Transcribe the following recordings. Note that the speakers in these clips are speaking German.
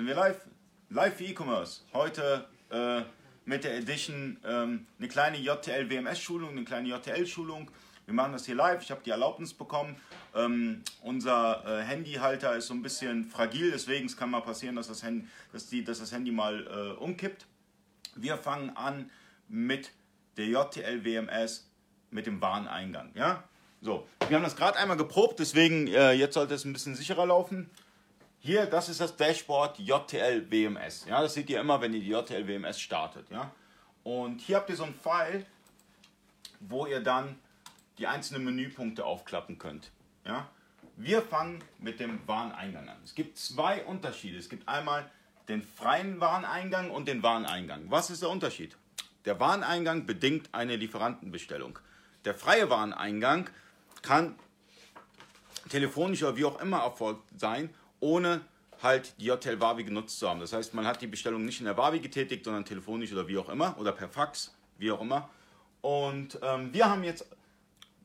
Sind wir live? Live für E-Commerce. Heute äh, mit der Edition ähm, eine kleine JTL WMS-Schulung, eine kleine JTL-Schulung. Wir machen das hier live. Ich habe die Erlaubnis bekommen. Ähm, unser äh, Handyhalter ist so ein bisschen fragil, deswegen es kann mal passieren, dass das Handy, dass die, dass das Handy mal äh, umkippt. Wir fangen an mit der JTL WMS mit dem Wareneingang. Ja? So, wir haben das gerade einmal geprobt, deswegen äh, jetzt sollte es ein bisschen sicherer laufen. Hier, das ist das Dashboard JTL WMS. Ja, das seht ihr immer, wenn ihr die JTL WMS startet. Ja? Und hier habt ihr so ein File, wo ihr dann die einzelnen Menüpunkte aufklappen könnt. Ja? Wir fangen mit dem Wareneingang an. Es gibt zwei Unterschiede. Es gibt einmal den freien Wareneingang und den Wareneingang. Was ist der Unterschied? Der Wareneingang bedingt eine Lieferantenbestellung. Der freie Wareneingang kann telefonisch oder wie auch immer erfolgt sein, ohne halt die JTL Wavi genutzt zu haben. Das heißt, man hat die Bestellung nicht in der Wavi getätigt, sondern telefonisch oder wie auch immer oder per Fax, wie auch immer. Und ähm, wir haben jetzt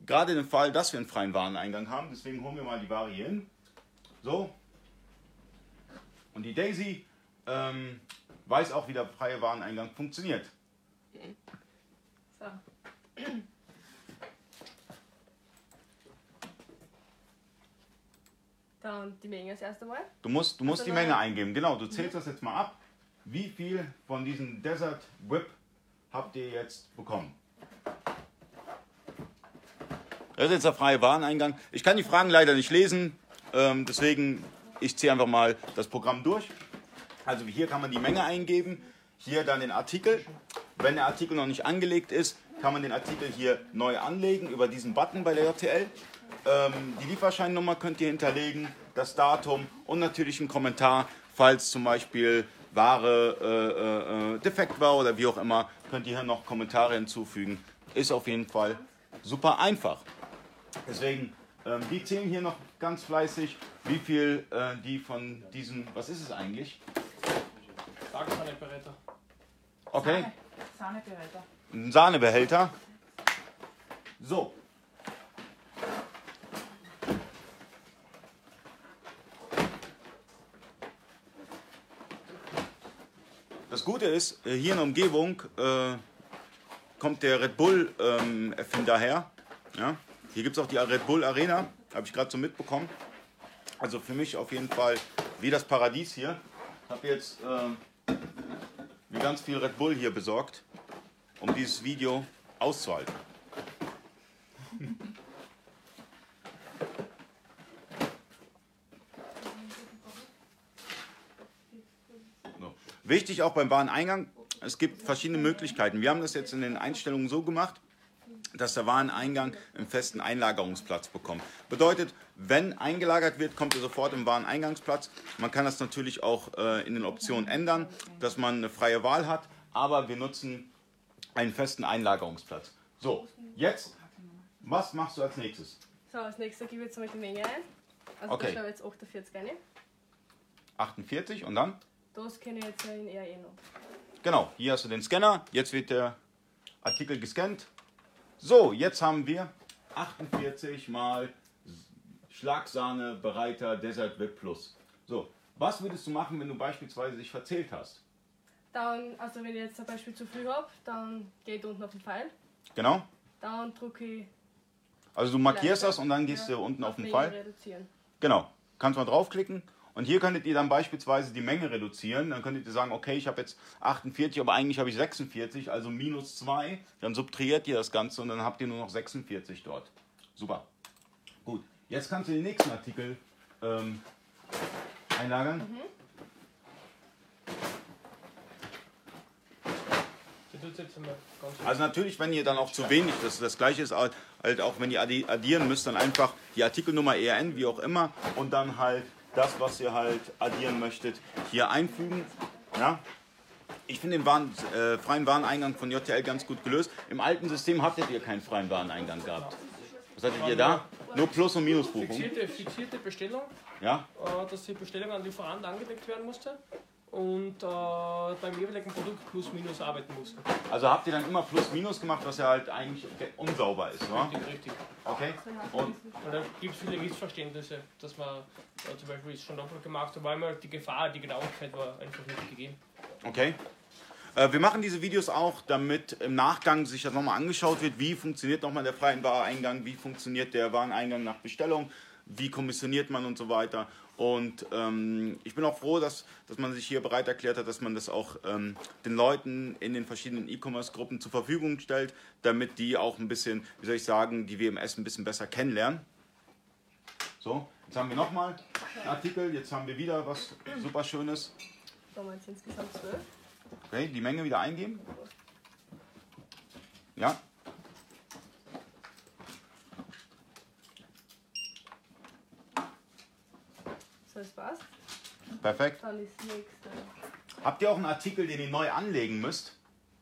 gerade den Fall, dass wir einen freien Wareneingang haben, deswegen holen wir mal die Ware hier hin. So. Und die Daisy ähm, weiß auch, wie der freie Wareneingang funktioniert. So. Dann die Menge das erste Mal. Du musst, du musst Also die. Menge eingeben. Genau, du zählst das jetzt mal ab. Wie viel von diesem Desert Whip habt ihr jetzt bekommen? Das ist jetzt der freie Wareneingang. Ich kann die Fragen leider nicht lesen, ähm, deswegen ich ziehe einfach mal das Programm durch. Also hier kann man die Menge eingeben, hier dann den Artikel. Wenn der Artikel noch nicht angelegt ist, kann man den Artikel hier neu anlegen über diesen Button bei der JTL. Ähm, die Lieferscheinnummer könnt ihr hinterlegen, das Datum und natürlich einen Kommentar, falls zum Beispiel Ware äh, äh, äh, defekt war oder wie auch immer, könnt ihr hier noch Kommentare hinzufügen. Ist auf jeden Fall super einfach. Deswegen, ähm, die zählen hier noch ganz fleißig, wie viel äh, die von diesem, was ist es eigentlich? Tagesmann-Operator. Okay, Sahnebereiter. ein Sahnebehälter. So. Gute ist, äh, hier in der Umgebung äh, kommt der Red Bull ähm, her. Ja? Hier gibt es auch die Red Bull Arena, habe ich gerade so mitbekommen. Also für mich auf jeden Fall wie das Paradies hier. Ich habe jetzt äh, mir ganz viel Red Bull hier besorgt, um dieses Video auszuhalten. So. Wichtig auch beim Wareneingang, es gibt verschiedene Möglichkeiten. Wir haben das jetzt in den Einstellungen so gemacht, dass der Wareneingang einen festen Einlagerungsplatz bekommt. Bedeutet, wenn eingelagert wird, kommt er sofort im Wareneingangsplatz. Man kann das natürlich auch äh, in den Optionen ändern, dass man eine freie Wahl hat, aber wir nutzen einen festen Einlagerungsplatz. So, jetzt, was machst du als nächstes? So, als nächstes gebe ich jetzt mal die Menge ein. Also Okay. ich jetzt 48 rein. 48 und dann? Das kenne ich jetzt in RE noch. Genau, hier hast du den Scanner. Jetzt wird der Artikel gescannt. So, jetzt haben wir 48 mal Schlagsahne bereiter Desert Whip Plus. So, was würdest du machen, wenn du beispielsweise dich verzählt hast? Dann, also wenn ich jetzt zum Beispiel zu viel habe, dann geht unten auf den Pfeil. Genau. Dann drücke ich Also du markierst das und dann gehst Ja, du unten auf den Menge Pfeil. reduzieren. Genau. Kannst mal draufklicken. Und hier könntet ihr dann beispielsweise die Menge reduzieren. Dann könntet ihr sagen, okay, ich habe jetzt 48, aber eigentlich habe ich 46, also minus 2. Dann subtrahiert ihr das Ganze und dann habt ihr nur noch 46 dort. Super. Gut. Jetzt kannst du den nächsten Artikel ähm, einlagern. Ganz Also natürlich, wenn ihr dann auch zu wenig, das, das gleiche ist halt halt auch, wenn ihr addi- addieren müsst, dann einfach die Artikelnummer ERN, wie auch immer, und dann halt das, was ihr halt addieren möchtet, hier einfügen. Ja? Ich finde den Waren, äh, freien Wareneingang von JTL ganz gut gelöst. Im alten System hattet ihr keinen freien Wareneingang gehabt. Was hattet ihr da? Nur Plus- und Minusbuchung. fixierte, fixierte Bestellung, Ja? äh, dass die Bestellung an Lieferant angelegt werden musste. Und äh, beim jeweiligen Produkt plus minus arbeiten mussten. Also habt ihr dann immer plus minus gemacht, was ja halt eigentlich unsauber ist, oder? Richtig, richtig. Okay. So, ja, Und Und da gibt es viele Missverständnisse, dass man äh, zum Beispiel es schon doppelt gemacht hat, weil die Gefahr, die Genauigkeit war einfach nicht gegeben. Okay. Äh, Wir machen diese Videos auch, damit im Nachgang sich das nochmal angeschaut wird, wie funktioniert nochmal der freien Wareneingang, wie funktioniert der Wareneingang nach Bestellung, wie kommissioniert man und so weiter. Und ähm, ich bin auch froh, dass, dass man sich hier bereit erklärt hat, dass man das auch ähm, den Leuten in den verschiedenen E-Commerce-Gruppen zur Verfügung stellt, damit die auch ein bisschen, wie soll ich sagen, die WMS ein bisschen besser kennenlernen. So, jetzt haben wir nochmal einen Artikel, jetzt haben wir wieder was super Schönes. Insgesamt zwölf. Okay, die Menge wieder eingeben. Ja. Das passt. Perfekt. Dann ist nächste. Habt ihr auch einen Artikel, den ihr neu anlegen müsst?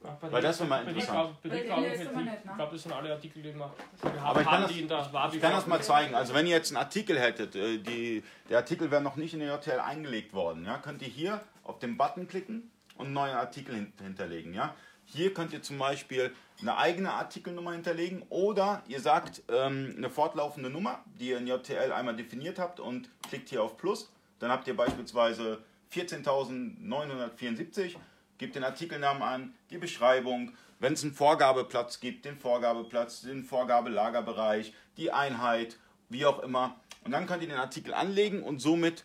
Ja, Weil das wäre mal interessant. bei glaub ich ne? glaube, das sind alle Artikel, die wir Aber haben, ich kann das- Ich kann das mal zeigen. Also wenn ihr jetzt einen Artikel hättet, äh, die, der Artikel wäre noch nicht in den JTL eingelegt worden, ja, könnt ihr hier auf den Button klicken und einen neuen Artikel hin- hinterlegen. Ja. Hier könnt ihr zum Beispiel eine eigene Artikelnummer hinterlegen oder ihr sagt ähm, eine fortlaufende Nummer, die ihr in JTL einmal definiert habt und klickt hier auf Plus. Dann habt ihr beispielsweise 14.974, gebt den Artikelnamen an, die Beschreibung, wenn es einen Vorgabeplatz gibt, den Vorgabeplatz, den Vorgabelagerbereich, die Einheit, wie auch immer. Und dann könnt ihr den Artikel anlegen und somit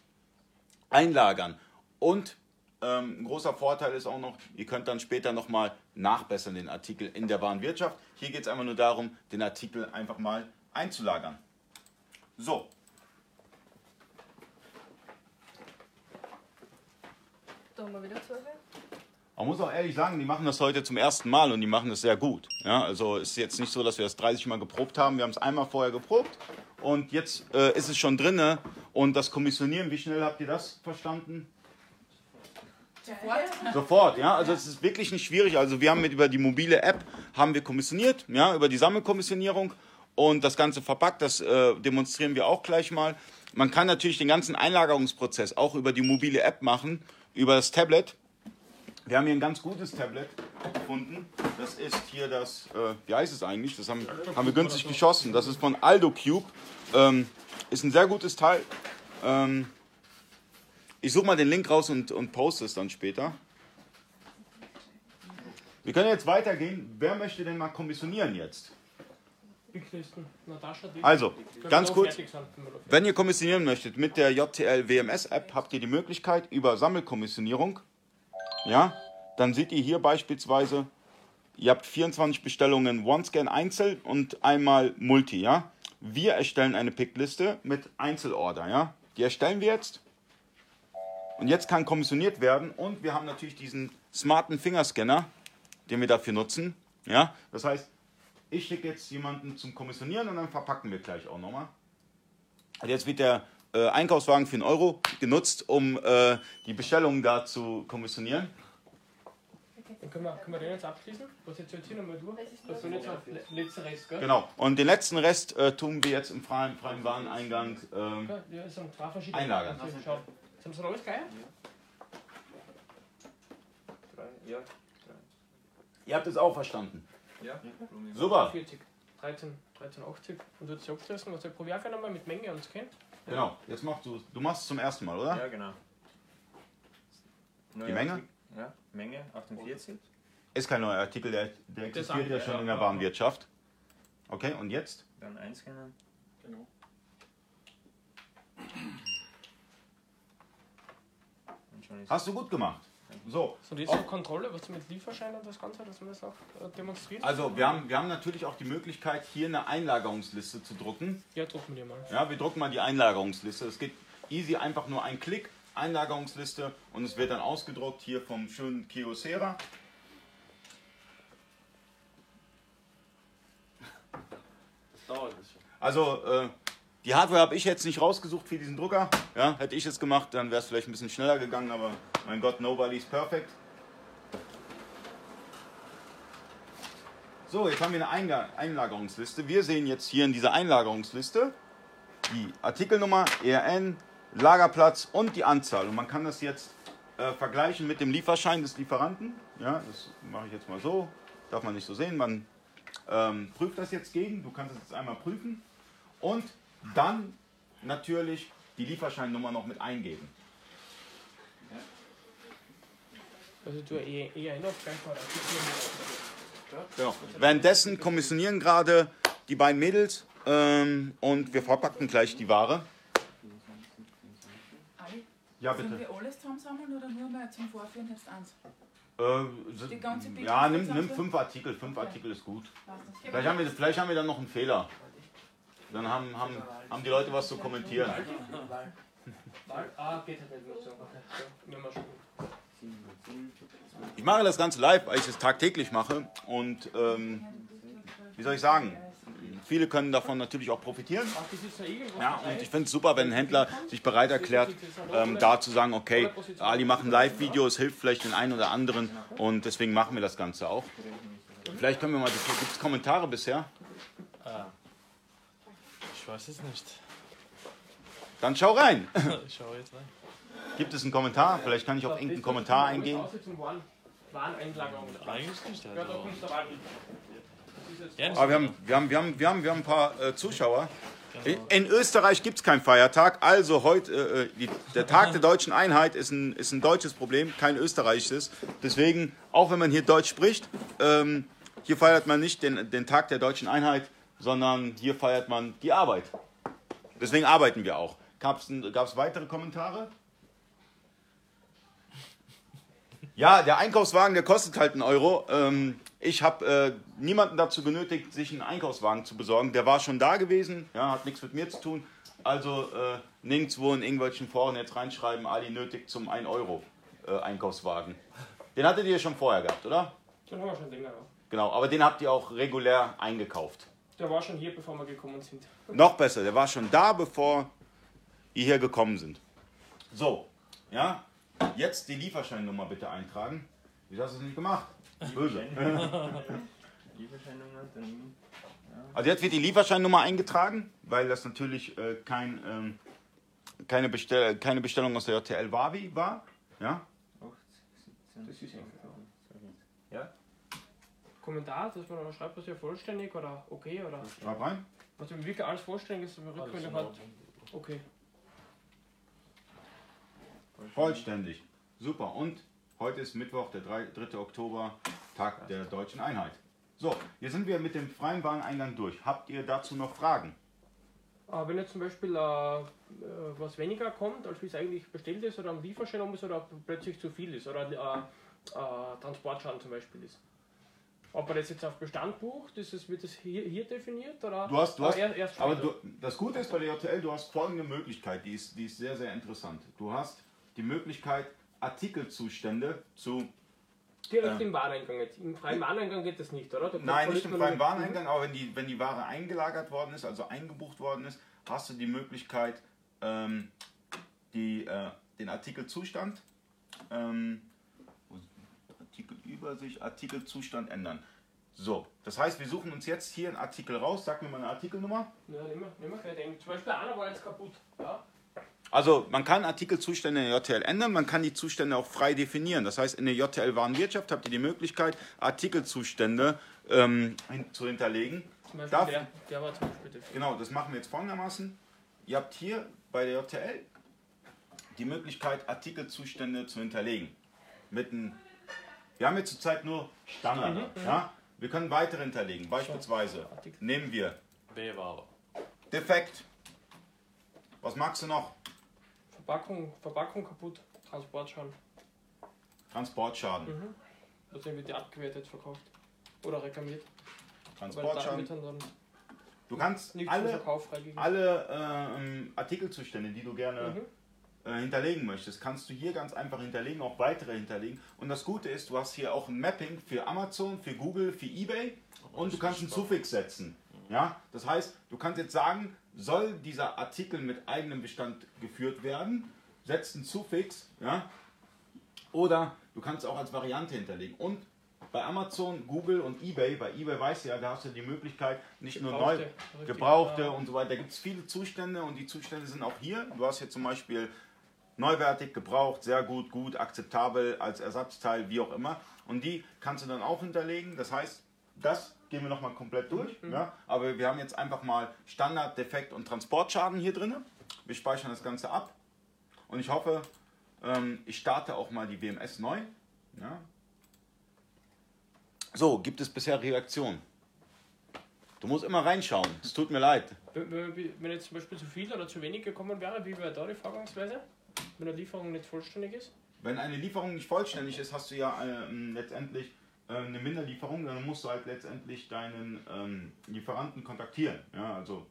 einlagern. Und ähm, ein großer Vorteil ist auch noch, ihr könnt dann später nochmal nachbessern den Artikel in der Warenwirtschaft. Hier geht es einfach nur darum, den Artikel einfach mal einzulagern. So, Da haben wir wieder zwölf. Man muss auch ehrlich sagen, die machen das heute zum ersten Mal und die machen das sehr gut. Ja, also es ist jetzt nicht so, dass wir das 30 Mal geprobt haben. Wir haben es einmal vorher geprobt und jetzt äh, ist es schon drinne. Und das Kommissionieren, wie schnell habt ihr das verstanden? Sofort. Sofort, ja. Also es ist wirklich nicht schwierig. Also wir haben mit über die mobile App haben wir kommissioniert, ja, über die Sammelkommissionierung und das Ganze verpackt. Das äh, demonstrieren wir auch gleich mal. Man kann natürlich den ganzen Einlagerungsprozess auch über die mobile App machen, über das Tablet. Wir haben hier ein ganz gutes Tablet gefunden. Das ist hier das, äh, wie heißt es eigentlich? Das haben, haben wir günstig geschossen. Das ist von Aldo Cube. Ähm, ist ein sehr gutes Teil. Ähm, ich suche mal den Link raus und, und poste es dann später. Wir können jetzt weitergehen. Wer möchte denn mal kommissionieren jetzt? Also, ganz kurz. Wenn ihr kommissionieren möchtet mit der JTL WMS App, habt ihr die Möglichkeit über Sammelkommissionierung. Ja, dann seht ihr hier beispielsweise, ihr habt 24 Bestellungen OneScan Einzel und einmal Multi. Ja, wir erstellen eine Pickliste mit Einzelorder. Ja, die erstellen wir jetzt. Und jetzt kann kommissioniert werden und wir haben natürlich diesen smarten Fingerscanner, den wir dafür nutzen. Ja, das heißt, ich schicke jetzt jemanden zum Kommissionieren und dann verpacken wir gleich auch nochmal. Und jetzt wird der äh, Einkaufswagen für einen Euro genutzt, um äh, die Bestellungen da zu kommissionieren. Dann können wir, können wir den jetzt abschließen? Was jetzt jetzt hier nochmal durch? Das sind jetzt noch le- letzter Rest, gell? Genau. Und den letzten Rest äh, tun wir jetzt im freien, freien Wareneingang. Ähm, Ja, es sind Sind das alles gleich? Drei, ja, ihr habt es auch verstanden. ja. Super. 40. 13, 13,80. Und du hast es abgeschlossen, was der pro Werk nochmal mit Menge und Scan? Genau. Jetzt machst du Du machst es zum ersten Mal, oder? Ja, genau. Neue Die Menge? Ja, Menge 48. Ist kein neuer Artikel, der, der existiert ja schon ja. in der Warenwirtschaft. Okay, und jetzt? Dann einscannen. Genau. Ist Hast du gut gemacht. So. So, und jetzt noch Kontrolle, was mit Lieferschein und das Ganze, dass man das auch äh, demonstriert? Also wir haben, wir haben natürlich auch die Möglichkeit, hier eine Einlagerungsliste zu drucken. Ja, drucken wir mal. Ja, wir drucken mal die Einlagerungsliste. Es geht easy, einfach nur ein Klick, Einlagerungsliste und es wird dann ausgedruckt hier vom schönen Kyocera. Das dauert es schon. Also äh, die Hardware habe ich jetzt nicht rausgesucht für diesen Drucker. Ja, hätte ich es gemacht, dann wäre es vielleicht ein bisschen schneller gegangen, aber mein Gott, nobody's perfect. So, jetzt haben wir eine Einlagerungsliste. Wir sehen jetzt hier in dieser Einlagerungsliste die Artikelnummer, ERN, Lagerplatz und die Anzahl. Und man kann das jetzt äh, vergleichen mit dem Lieferschein des Lieferanten. Ja, das mache ich jetzt mal so. Darf man nicht so sehen. Man ähm, prüft das jetzt gegen. Du kannst es jetzt einmal prüfen. Und dann natürlich die Lieferscheinnummer noch mit eingeben. Also Genau. Währenddessen kommissionieren gerade die beiden Mädels ähm, und wir verpacken gleich die Ware. Ja, Sollen bitte. wir alles zusammensammeln oder nur mal zum Vorführen jetzt eins? Äh, Die ganze ja, nimm, nimm fünf Artikel. Fünf Artikel ist gut. Vielleicht haben wir, vielleicht haben wir dann noch einen Fehler. Dann haben, haben, haben die Leute was zu kommentieren. Ah. Ich mache das Ganze live, weil ich es tagtäglich mache. Und ähm, wie soll ich sagen, viele können davon natürlich auch profitieren. Ist ja und ich finde es super, wenn ein Händler sich bereit erklärt, ähm, da zu sagen, okay, Ali machen Live-Videos, hilft vielleicht den einen oder anderen und deswegen machen wir das Ganze auch. Vielleicht können wir mal, gibt es Kommentare bisher? Ich weiß es nicht. Dann schau rein. Ich schaue jetzt rein. Gibt es einen Kommentar? Vielleicht kann ich auf irgendeinen Kommentar eingehen. Eigentlich nicht. Also. Ja, Aber wir haben, wir haben, wir haben, wir haben, wir haben ein paar äh, Zuschauer. In, in Österreich gibt es keinen Feiertag, also heute, äh, äh, die, der Tag der deutschen Einheit ist ein, ist ein deutsches Problem, kein österreichisches. Deswegen, auch wenn man hier Deutsch spricht, ähm, hier feiert man nicht den, den Tag der deutschen Einheit, sondern hier feiert man die Arbeit. Deswegen arbeiten wir auch. Gab es weitere Kommentare? Ja, der Einkaufswagen, der kostet halt einen Euro. Ähm, ich habe äh, niemanden dazu genötigt, sich einen Einkaufswagen zu besorgen. Der war schon da gewesen, ja, hat nichts mit mir zu tun. Also äh, nirgendwo in irgendwelchen Foren jetzt reinschreiben, Ali nötigt zum 1 Euro äh, Einkaufswagen. Den hattet ihr schon vorher gehabt, oder? Den haben wir schon länger. Genau, aber den habt ihr auch regulär eingekauft. Der war schon hier, bevor wir gekommen sind. Noch besser, der war schon da, bevor ihr hier gekommen sind. So, ja, jetzt die Lieferscheinnummer bitte eintragen. Wieso hast du es nicht gemacht? Böse. Lieferscheinnummer, dann Also jetzt wird die Lieferscheinnummer eingetragen, weil das natürlich äh, kein, ähm, keine, Bestell keine Bestellung aus der JTL Wavi war. Ja? 8, 17. Das ist einfach. Kommentar, dass man dann schreibt, was ja vollständig oder okay oder. Schreib rein. Was wenn wirklich alles vollständig ist, aber Rückmeldung hat. Okay. Vollständig. Super. Und heute ist Mittwoch, der 3. 3. Oktober, Tag der deutschen Einheit. So, jetzt sind wir mit dem freien Wareneingang durch. Habt ihr dazu noch Fragen? Aber wenn jetzt zum Beispiel äh, äh, was weniger kommt, als wie es eigentlich bestellt ist, oder am Lieferschein ist, oder plötzlich zu viel ist, oder äh, äh, Transportschaden zum Beispiel ist. Ob man das jetzt auf Bestand bucht, ist es, wird das hier, hier definiert? Oder Du hast, du hast, erst, erst aber du, das Gute ist bei der JTL, du hast folgende Möglichkeit, die ist, die ist sehr, sehr interessant. Du hast die Möglichkeit, Artikelzustände zu Direkt im Wareneingang. Jetzt. Im freien Wareneingang geht das nicht, oder? Da Nein, nicht im freien Wareneingang, aber wenn die, wenn die Ware eingelagert worden ist, also eingebucht worden ist, hast du die Möglichkeit, ähm, die, äh, den Artikelzustand, ähm, Artikelübersicht, Artikelzustand ändern. So, das heißt, wir suchen uns jetzt hier einen Artikel raus. Sag mir mal eine Artikelnummer. Ja, nimm mal, nimm mal gleich den. Zum Beispiel einer war jetzt kaputt. Ja? Also man kann Artikelzustände in der JTL ändern, man kann die Zustände auch frei definieren. Das heißt, in der JTL Warenwirtschaft habt ihr die Möglichkeit, Artikelzustände ähm, zu hinterlegen. Zum Beispiel Darf- der, der war zum Beispiel definiert. Genau, das machen wir jetzt folgendermaßen. Ihr habt hier bei der JTL die Möglichkeit, Artikelzustände zu hinterlegen. Mit einem, wir haben jetzt zurzeit nur Standard. Ja? Wir können weitere hinterlegen. Beispielsweise nehmen wir B-Ware. defekt. Was magst du noch? Verpackung, Verpackung kaputt, Transportschaden. Transportschaden. Mhm. Also wird die abgewertet verkauft. Oder reklamiert. Transportschaden. Du kannst alle, alle ähm, Artikelzustände, die du gerne Mhm. Äh, hinterlegen möchtest, kannst du hier ganz einfach hinterlegen, auch weitere hinterlegen. Und das Gute ist, du hast hier auch ein Mapping für Amazon, für Google, für eBay und du kannst einen Suffix setzen. Ja, das heißt, du kannst jetzt sagen, soll dieser Artikel mit eigenem Bestand geführt werden, setzt einen Suffix, ja, oder du kannst auch als Variante hinterlegen. Und bei Amazon, Google und eBay, bei eBay weißt du ja, da hast du die Möglichkeit, nicht nur neu, Gebrauchte. Gebrauchte und so weiter. Da gibt es viele Zustände und die Zustände sind auch hier. Du hast hier zum Beispiel neuwertig, gebraucht, sehr gut, gut, akzeptabel, als Ersatzteil, wie auch immer. Und die kannst du dann auch hinterlegen. Das heißt, das gehen wir nochmal komplett durch. Ja? Aber wir haben jetzt einfach mal Standard, Defekt und Transportschaden hier drin. Wir speichern das Ganze ab. Und ich hoffe, ähm, ich starte auch mal die WMS neu. Ja? So, gibt es bisher Reaktionen? Du musst immer reinschauen. Es tut mir leid. Wenn jetzt zum Beispiel zu viel oder zu wenig gekommen wäre, wie wäre da die Vorgangsweise? Wenn eine Lieferung nicht vollständig ist? Wenn eine Lieferung nicht vollständig ist, hast du ja ähm, letztendlich äh, eine Minderlieferung, dann musst du halt letztendlich deinen ähm, Lieferanten kontaktieren. Ja, also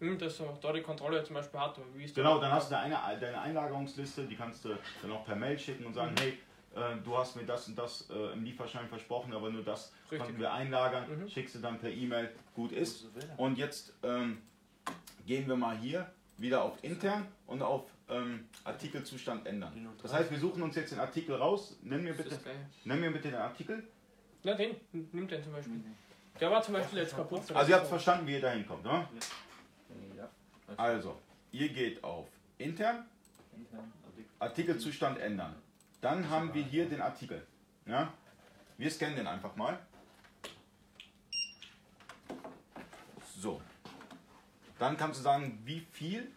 Hm, dass er da die Kontrolle zum Beispiel hat. Wie ist genau, dann hast du deine, deine Einlagerungsliste, die kannst du dann auch per Mail schicken und sagen, hey, äh, du hast mir das und das äh, im Lieferschein versprochen, aber nur das Richtig. konnten wir einlagern, Mhm. schickst du dann per E-Mail, gut ist. Und jetzt ähm, gehen wir mal hier wieder auf intern und auf ähm, Artikelzustand ändern. Das heißt, wir suchen uns jetzt den Artikel raus. Nenn mir bitte, nenn mir bitte den Artikel. Na, den, nimm den zum Beispiel. Der war zum Beispiel jetzt kaputt. Also ihr habt verstanden, wie ihr da hinkommt. Ne? Ja. Also, ihr geht auf intern, Intern, Artikel. Artikelzustand ändern. Dann haben wir hier den Artikel. Ja? Wir scannen den einfach mal. So. Dann kannst du sagen, wie viel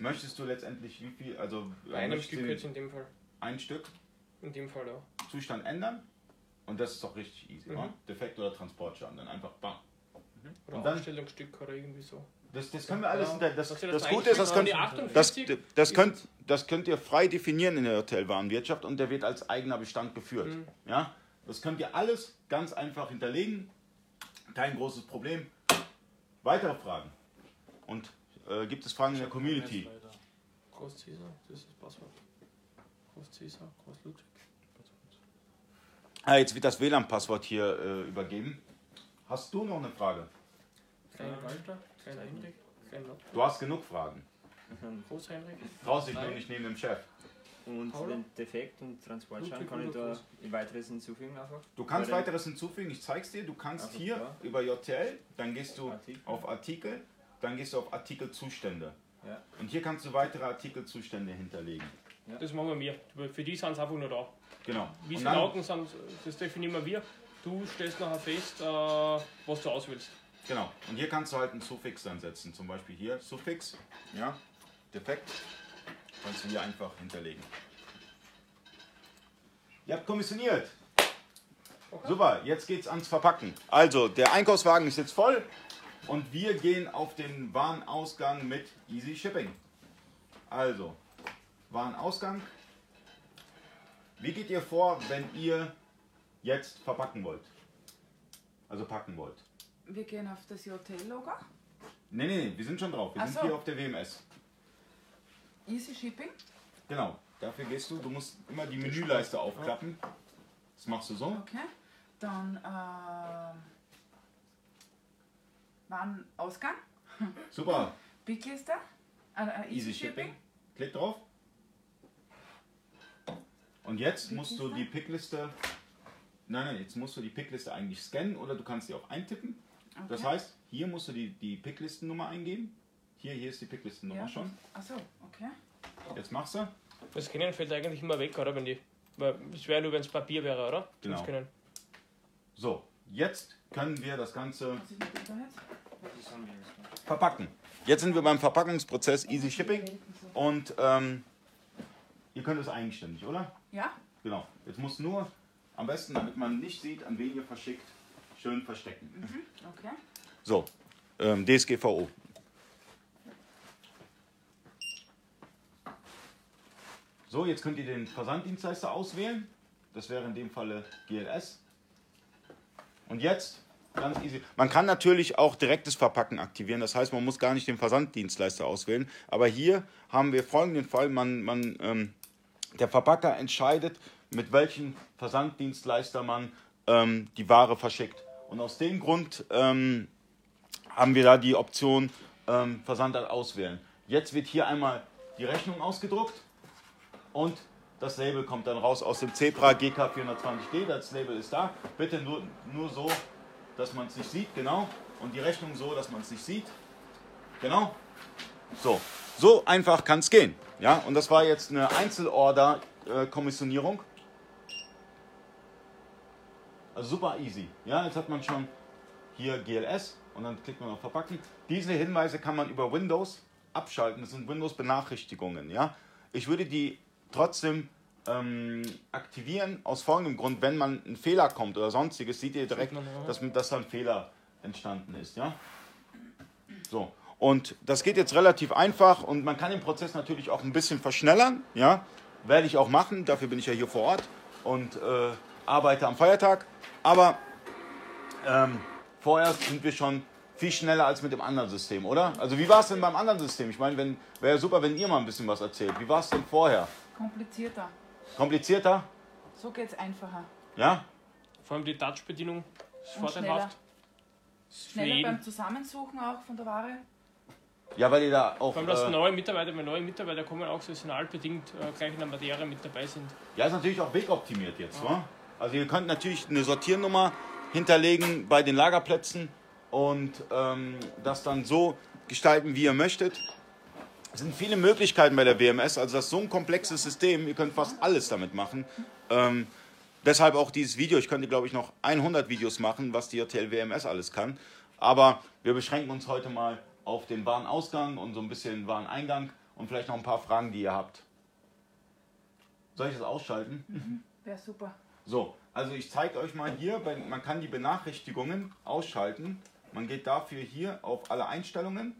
möchtest du letztendlich, wie viel, also möchtest Stück jetzt in dem Fall. ein Stück In dem Fall ja. Zustand ändern und das ist doch richtig easy. Mhm. wa? Defekt oder Transportschaden, dann einfach bam. Oder Und Aufstellungsstück oder irgendwie so. Das, das können wir alles, Ja. das, das das Gute ist, das könnt, das, habt, die 48 das, könnt, das könnt ihr frei definieren in der Hotelwarenwirtschaft und der wird als eigener Bestand geführt. Mhm. Ja? Das könnt ihr alles ganz einfach hinterlegen. Kein großes Problem. Weitere Fragen? Und äh, gibt es Fragen in der Community? Groß Cäsar, das ist das Passwort. Groß Cäsar, Groß Ludwig. Ah, jetzt wird das WLAN-Passwort hier äh, übergeben. Hast du noch eine Frage? Kleiner Walter, kleiner Hendrik, kleiner Lot, Du hast genug Fragen. Groß Heinrich. Traust dich nur nicht neben dem Chef. Und Paula? den Defekt und Transportschein Ludwig kann ich da ein weiteres hinzufügen einfach. Du kannst weiteres hinzufügen, ich zeig's dir. Du kannst Also hier klar. über JTL, dann gehst du Artikel. auf Artikel, dann gehst du auf Artikelzustände. Ja. Und hier kannst du weitere Artikelzustände hinterlegen. Das machen wir. Für die sind sie einfach nur da. Genau. Wie Und sie lauten sind, das definieren wir. Du stellst nachher fest, äh, was du auswählst. Genau. Und hier kannst du halt einen Suffix dann setzen. Zum Beispiel hier Suffix, ja, defekt. Kannst du hier einfach hinterlegen. Ihr habt kommissioniert. Super, jetzt geht's ans Verpacken. Also, der Einkaufswagen ist jetzt voll und wir gehen auf den Warenausgang mit Easy Shipping. Also, Warenausgang. Wie geht ihr vor, wenn ihr jetzt verpacken wollt? Also packen wollt. Wir gehen auf das JTL-Logo. Nee, nee, nee, wir sind schon drauf. Wir Ach sind so. hier auf der WMS. Easy Shipping. Genau. Dafür gehst du, du musst immer die Menüleiste aufklappen. Das machst du so. Okay. Dann ähm, Warenausgang. Super. Pickliste. Äh, äh, Easy Shipping. Klick drauf. Und jetzt musst du die Pickliste. Nein, nein, jetzt musst du die Pickliste eigentlich scannen oder du kannst sie auch eintippen. Das Okay. heißt, hier musst du die, die Picklistennummer eingeben. Hier, hier ist die Picklistennummer Ja. schon. Achso, okay. Jetzt machst du. Das Scannen fällt eigentlich immer weg, oder? Wenn die, weil es wäre nur, wenn es Papier wäre, oder? Genau. So, jetzt können wir das Ganze verpacken. Jetzt sind wir beim Verpackungsprozess Easy Shipping und ähm, ihr könnt es eigenständig, oder? Ja? Genau. Jetzt muss nur am besten, damit man nicht sieht, an wen ihr verschickt, schön verstecken. Okay. So, ähm, DSGVO. So, jetzt könnt ihr den Versanddienstleister auswählen. Das wäre in dem Falle GLS. Und jetzt ganz easy. Man kann natürlich auch direktes Verpacken aktivieren. Das heißt, man muss gar nicht den Versanddienstleister auswählen. Aber hier haben wir folgenden Fall: man, man, ähm, Der Verpacker entscheidet, mit welchem Versanddienstleister man ähm, die Ware verschickt. Und aus dem Grund ähm, haben wir da die Option ähm, Versandart auswählen. Jetzt wird hier einmal die Rechnung ausgedruckt und das Label kommt dann raus aus dem Zebra GK420D. Das Label ist da. Bitte nur, nur so, dass man es nicht sieht, genau. Und die Rechnung so, dass man es nicht sieht. Genau. So, so einfach kann es gehen. Ja, und das war jetzt eine Einzelorder-Kommissionierung. Also super easy. Ja, jetzt hat man schon hier GLS und dann klickt man auf Verpacken. Diese Hinweise kann man über Windows abschalten. Das sind Windows-Benachrichtigungen. Ja, ich würde die trotzdem ähm, aktivieren aus folgendem Grund: Wenn man ein Fehler kommt oder sonstiges, seht ihr direkt, ja. dass, dass da ein Fehler entstanden ist. Ja, so. Und das geht jetzt relativ einfach und man kann den Prozess natürlich auch ein bisschen verschnellern. Ja, werde ich auch machen. Dafür bin ich ja hier vor Ort und äh, arbeite am Feiertag. Aber ähm, vorerst sind wir schon viel schneller als mit dem anderen System, oder? Also wie war es denn beim anderen System? Ich meine, wäre super, wenn ihr mal ein bisschen was erzählt. Wie war es denn vorher? Komplizierter. Komplizierter? So geht's einfacher. Ja? Vor allem die Touch-Bedienung ist Und vorteilhaft. Schneller beim Zusammensuchen auch von der Ware. Ja, weil ihr da auch. Vor allem, dass Äh, neue Mitarbeiter, wenn neue Mitarbeiter kommen, auch saisonalbedingt äh, gleich in der Materie mit dabei sind. ja, ist natürlich auch wegoptimiert jetzt, wa? Also ihr könnt natürlich eine Sortiernummer hinterlegen bei den Lagerplätzen und ähm, das dann so gestalten, wie ihr möchtet. Es sind viele Möglichkeiten bei der WMS, also das ist so ein komplexes System, ihr könnt fast alles damit machen. Ähm, deshalb auch dieses Video, ich könnte glaube ich noch 100 Videos machen, was die JTL WMS alles kann. Aber wir beschränken uns heute mal auf den Warenausgang und so ein bisschen Wareneingang und vielleicht noch ein paar Fragen, die ihr habt. Soll ich das ausschalten? Wäre super. So, also ich zeige euch mal hier, man kann die Benachrichtigungen ausschalten. Man geht dafür hier auf alle Einstellungen,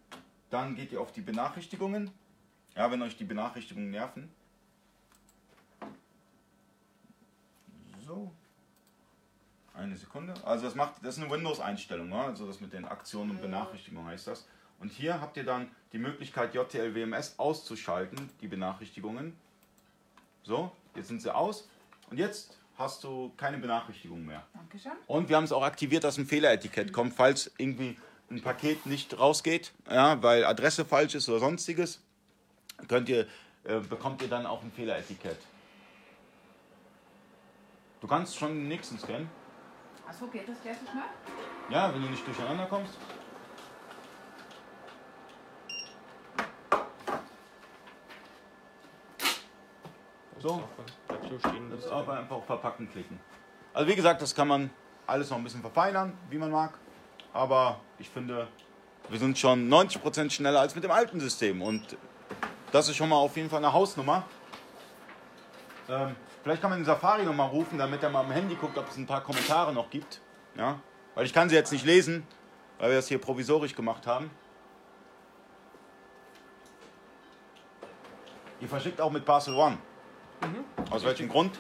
dann geht ihr auf die Benachrichtigungen. Ja, wenn euch die Benachrichtigungen nerven. So. Eine Sekunde. Also das macht, das ist eine Windows-Einstellung, ja? also das mit den Aktionen und Benachrichtigungen heißt das. Und hier habt ihr dann die Möglichkeit JTL WMS auszuschalten, die Benachrichtigungen. So, jetzt sind sie aus. Und jetzt hast du keine Benachrichtigung mehr. Dankeschön. Und wir haben es auch aktiviert, dass ein Fehleretikett kommt, falls irgendwie ein Paket nicht rausgeht, ja, weil Adresse falsch ist oder sonstiges, könnt ihr, äh, bekommt ihr dann auch ein Fehleretikett. Du kannst schon den nächsten scannen. Achso, geht das gleich so schnell? Ja, wenn du nicht durcheinander kommst. So. Das ist aber einfach auf Verpacken klicken. Also wie gesagt, das kann man alles noch ein bisschen verfeinern, wie man mag. Aber ich finde, wir sind schon 90% schneller als mit dem alten System. Und das ist schon mal auf jeden Fall eine Hausnummer. Ähm, vielleicht kann man den Safari nochmal rufen, damit er mal am Handy guckt, ob es ein paar Kommentare noch gibt. Ja? Weil ich kann sie jetzt nicht lesen, weil wir das hier provisorisch gemacht haben. Ihr verschickt auch mit Parcel One. Aus welchem Grund?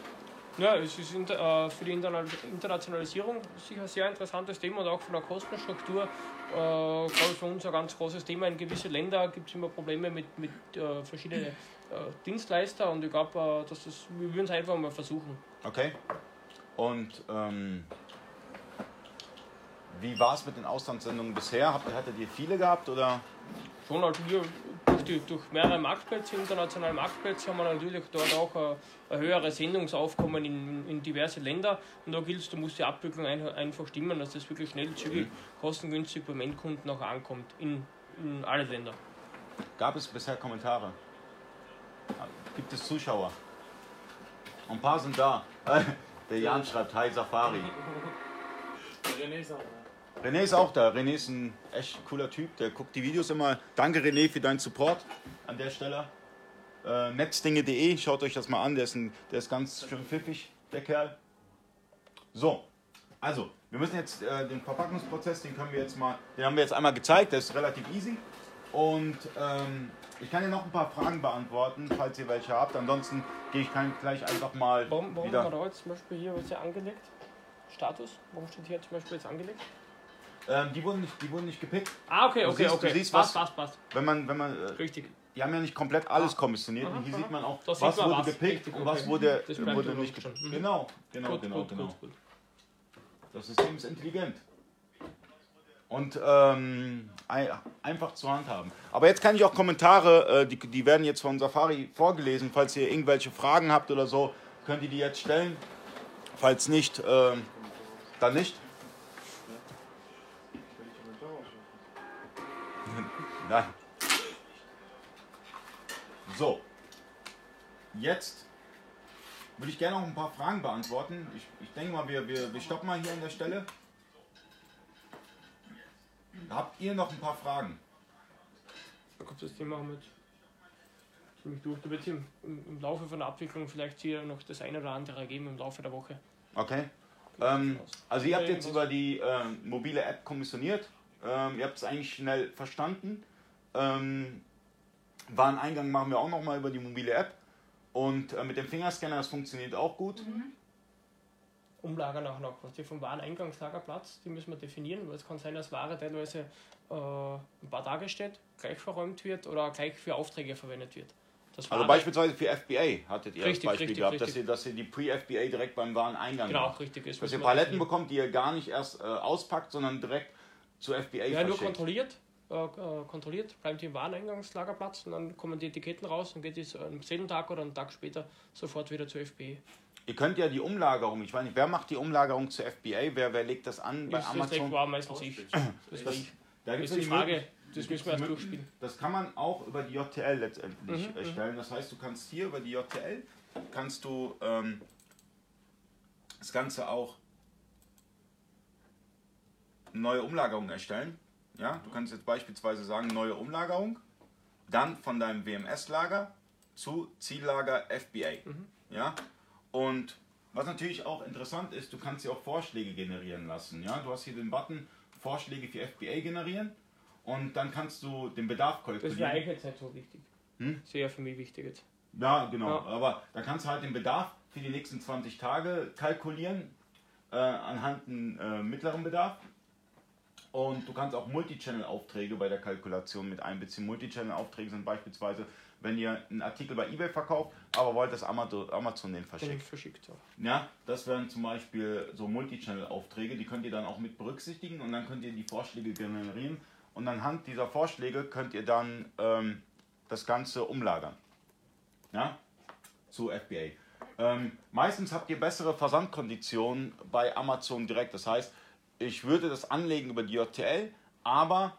Ja, es ist inter, äh, für die Interna Internationalisierung sicher ein sehr interessantes Thema und auch von der Kostenstruktur, äh, glaube ich, für uns ein ganz großes Thema. In gewisse Länder gibt es immer Probleme mit, mit äh, verschiedenen äh, Dienstleister und ich glaube, äh, dass das, wir würden es einfach mal versuchen. Okay. Und ähm, wie war es mit den Auslandssendungen bisher? Habt, ihr- hattet ihr viele gehabt oder? Schon, also wir durch, die, durch mehrere Marktplätze, internationale Marktplätze, haben wir natürlich dort auch ein, ein höheres Sendungsaufkommen in, in diverse Länder. Und da gilt es, da muss die Abwicklung ein, einfach stimmen, dass das wirklich schnell, zügig, kostengünstig beim Endkunden auch ankommt. In, in alle Länder. Gab es bisher Kommentare? Gibt es Zuschauer? Ein paar sind da. Der Jan schreibt Hi Safari. René ist auch da. René ist auch da. René ist ein echt cooler Typ. Der guckt die Videos immer. Danke René für deinen Support an der Stelle. Äh, Netzdinge.de, schaut euch das mal an. Der ist, ein, der ist ganz schön pfiffig, der Kerl. So, also, wir müssen jetzt äh, den Verpackungsprozess, den können wir jetzt mal, den haben wir jetzt einmal gezeigt, der ist relativ easy. Und ähm, ich kann dir noch ein paar Fragen beantworten, falls ihr welche habt. Ansonsten gehe ich gleich einfach mal Warum, warum wieder. da jetzt zum Beispiel hier was ja angelegt? Status? Warum steht hier zum Beispiel jetzt angelegt? Ähm, die, wurden nicht, die wurden nicht gepickt. Ah, okay, Du okay, siehst- du okay. siehst, passt, was- passt, passt. Wenn man, wenn man, äh, Richtig. die haben ja nicht komplett alles kommissioniert. Aha, und hier aha. sieht man auch, Da was man wurde was. gepickt Richtig, und okay. was wurde, Das bleibt wurde nicht gepickt. Mhm. Genau, genau, gut, genau, gut, genau. gut. Das System ist intelligent. Und ähm, ein- einfach zur Hand haben. Aber jetzt kann ich auch Kommentare, äh, die, die werden jetzt von Safari vorgelesen. Falls ihr irgendwelche Fragen habt oder so, könnt ihr die jetzt stellen. Falls nicht, ähm, dann nicht. Gerne noch ein paar Fragen beantworten. Ich, ich denke mal, wir, wir, wir stoppen mal hier an der Stelle. Habt ihr noch ein paar Fragen? Da kommt das Thema mit ziemlich durch. Da wird im, im, Laufe von der Abwicklung vielleicht hier noch das eine oder andere ergeben im Laufe der Woche. Okay. Ähm, also ihr habt jetzt über die ähm, mobile App kommissioniert. Ähm, ihr habt es eigentlich schnell verstanden. Ähm, Wareneingang machen wir auch nochmal über die mobile App. Und äh, mit dem Fingerscanner, das funktioniert auch gut. Umlagern auch noch. Was die vom Wareneingangslagerplatz, die müssen wir definieren, weil es kann sein, dass Ware teilweise äh, ein paar Tage steht, gleich verräumt wird oder gleich für Aufträge verwendet wird. Also beispielsweise für FBA hattet ihr Richtig, das Beispiel richtig, gehabt, dass richtig. ihr, dass ihr die Pre-FBA direkt beim Wareneingang Genau, macht. richtig ist. Dass ihr Paletten bekommt, die ihr gar nicht erst äh, auspackt, sondern direkt zu FBA Ja, nur verschickt. kontrolliert. Äh, äh, kontrolliert, bleibt im Wareneingangslagerplatz und dann kommen die Etiketten raus und geht es am selben Tag oder einen Tag später sofort wieder zur FBE. Ihr könnt ja die Umlagerung, ich weiß nicht, wer macht die Umlagerung zu FBA, wer, wer legt das an bei Das, das Amazon? war meistens ich. Das Das, da Das gibt's ist die Frage, das müssen wir erst durchspielen. Das kann man auch über die JTL letztendlich Mhm, erstellen. Das heißt, du kannst hier über die JTL, kannst du ähm, das Ganze auch neue Umlagerungen erstellen. Ja, du kannst jetzt beispielsweise sagen, neue Umlagerung, dann von deinem WMS-Lager zu Ziellager FBA. Ja, und was natürlich auch interessant ist, du kannst hier auch Vorschläge generieren lassen. Ja, du hast hier den Button Vorschläge für FBA generieren und dann kannst du den Bedarf Das wäre kalkulieren. eigentlich jetzt nicht so wichtig. Hm? Sehr für mich wichtig jetzt. Ja, genau. Ja. Aber da kannst du halt den Bedarf für die nächsten 20 Tage kalkulieren äh, anhand einem äh, mittleren Bedarf. Und du kannst auch Multichannel-Aufträge bei der Kalkulation mit einbeziehen. Multichannel-Aufträge sind beispielsweise, wenn ihr einen Artikel bei eBay verkauft, aber wollt, dass Amazon den Den verschickt. verschickt. Ja. Ja, das wären zum Beispiel so Multichannel-Aufträge, die könnt ihr dann auch mit berücksichtigen und dann könnt ihr die Vorschläge generieren und anhand dieser Vorschläge könnt ihr dann ähm, das Ganze umlagern. Ja, zu FBA. Ähm, meistens habt ihr bessere Versandkonditionen bei Amazon direkt. Das heißt, ich würde das anlegen über die JTL, aber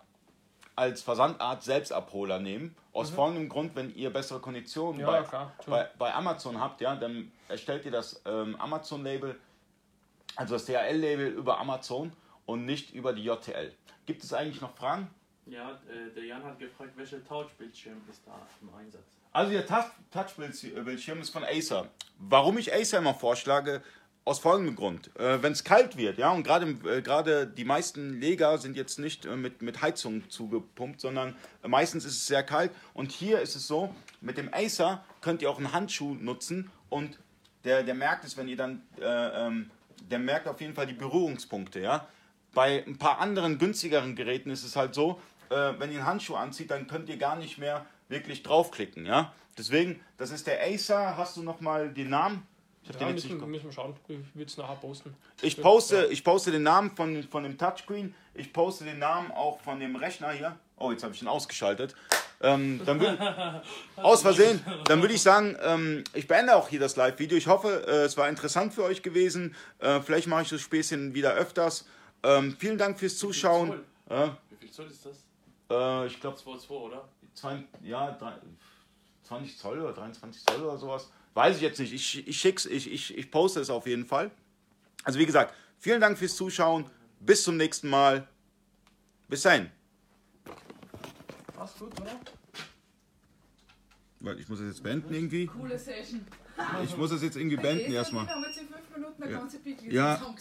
als Versandart Selbstabholer nehmen. Aus folgendem Grund, wenn ihr bessere Konditionen Ja, bei, klar. Bei, bei Amazon habt, ja, dann erstellt ihr das ähm, Amazon-Label, also das DHL-Label über Amazon und nicht über die JTL. Gibt es eigentlich noch Fragen? Ja, äh, der Jan hat gefragt, welcher Touchbildschirm ist da im Einsatz? Also der Touch- Touchbildschirm ist von Acer. Warum ich Acer immer vorschlage, aus folgendem Grund. Äh, Wenn es kalt wird, ja, und gerade äh, die meisten Leger sind jetzt nicht äh, mit, mit Heizung zugepumpt, sondern meistens ist es sehr kalt. Und hier ist es so, mit dem Acer könnt ihr auch einen Handschuh nutzen und der, der merkt es, wenn ihr dann, äh, ähm, der merkt auf jeden Fall die Berührungspunkte, ja. Bei ein paar anderen günstigeren Geräten ist es halt so, äh, wenn ihr einen Handschuh anzieht, dann könnt ihr gar nicht mehr wirklich draufklicken, ja. Deswegen, das ist der Acer. Hast du nochmal den Namen? Ich Ja, den jetzt nicht müssen, müssen wir schauen. Ich würde es nachher posten. ich poste, ich poste den Namen von, von dem Touchscreen. Ich poste den Namen auch von dem Rechner hier. Oh, jetzt habe ich ihn ausgeschaltet. Ähm, dann würd, aus Versehen. Dann würde ich sagen, ähm, ich beende auch hier das Live-Video. Ich hoffe, äh, es war interessant für euch gewesen. Äh, vielleicht mache ich das Späßchen wieder öfters. Ähm, vielen Dank fürs Zuschauen. Äh, Wie viel Zoll ist das? äh, ich glaube, 2,2, oder? ja, drei- 20 Zoll oder 23 Zoll oder sowas. Weiß ich jetzt nicht. Ich, ich schick's, ich, ich, ich poste es auf jeden Fall. Also wie gesagt, vielen Dank fürs Zuschauen. Bis zum nächsten Mal. Bis dahin. Passt gut, oder? Weil ich muss das jetzt beenden irgendwie. Coole Session. Ich muss das jetzt irgendwie beenden erstmal. Wir haben jetzt in fünf Minuten eine Ja. ganze Pickel Ja.